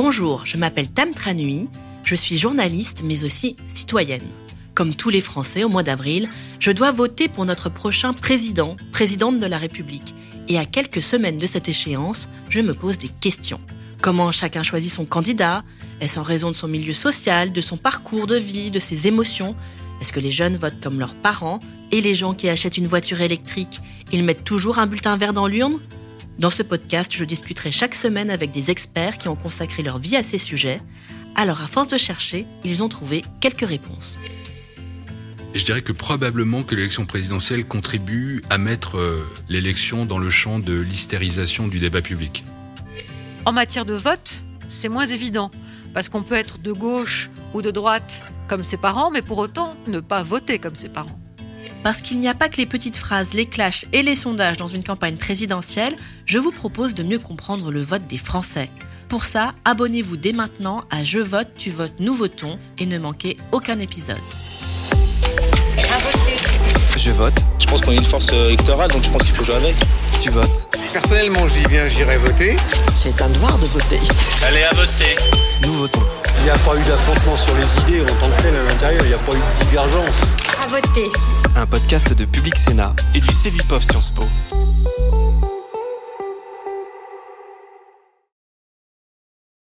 Bonjour, je m'appelle Tam Tranui, je suis journaliste mais aussi citoyenne. Comme tous les Français au mois d'avril, je dois voter pour notre prochain président, présidente de la République. Et à quelques semaines de cette échéance, je me pose des questions. Comment chacun choisit son candidat? Est-ce en raison de son milieu social, de son parcours de vie, de ses émotions? Est-ce que les jeunes votent comme leurs parents Et les gens qui achètent une voiture électrique, ils mettent toujours un bulletin vert dans l'urne? Dans ce podcast, je discuterai chaque semaine avec des experts qui ont consacré leur vie à ces sujets. Alors à force de chercher, ils ont trouvé quelques réponses. Je dirais que probablement que l'élection présidentielle contribue à mettre euh, l'élection dans le champ de l'hystérisation du débat public. En matière de vote, c'est moins évident, parce qu'on peut être de gauche ou de droite comme ses parents, mais pour autant ne pas voter comme ses parents. Parce qu'il n'y a pas que les petites phrases, les clashs et les sondages dans une campagne présidentielle, je vous propose de mieux comprendre le vote des Français. Pour ça, abonnez-vous dès maintenant à Je vote, tu votes, nous votons et ne manquez aucun épisode. Je vote. Je pense qu'on est une force électorale, donc je pense qu'il faut jouer avec. Tu votes. Personnellement, je dis bien, j'irai voter. C'est un devoir de voter. Allez à voter. Nous votons. Il n'y a pas eu d'affrontement sur les idées en tant que tel à l'intérieur, il n'y a pas eu de divergence. À voter. Un podcast de Public Sénat et du Cevipof Sciences Po.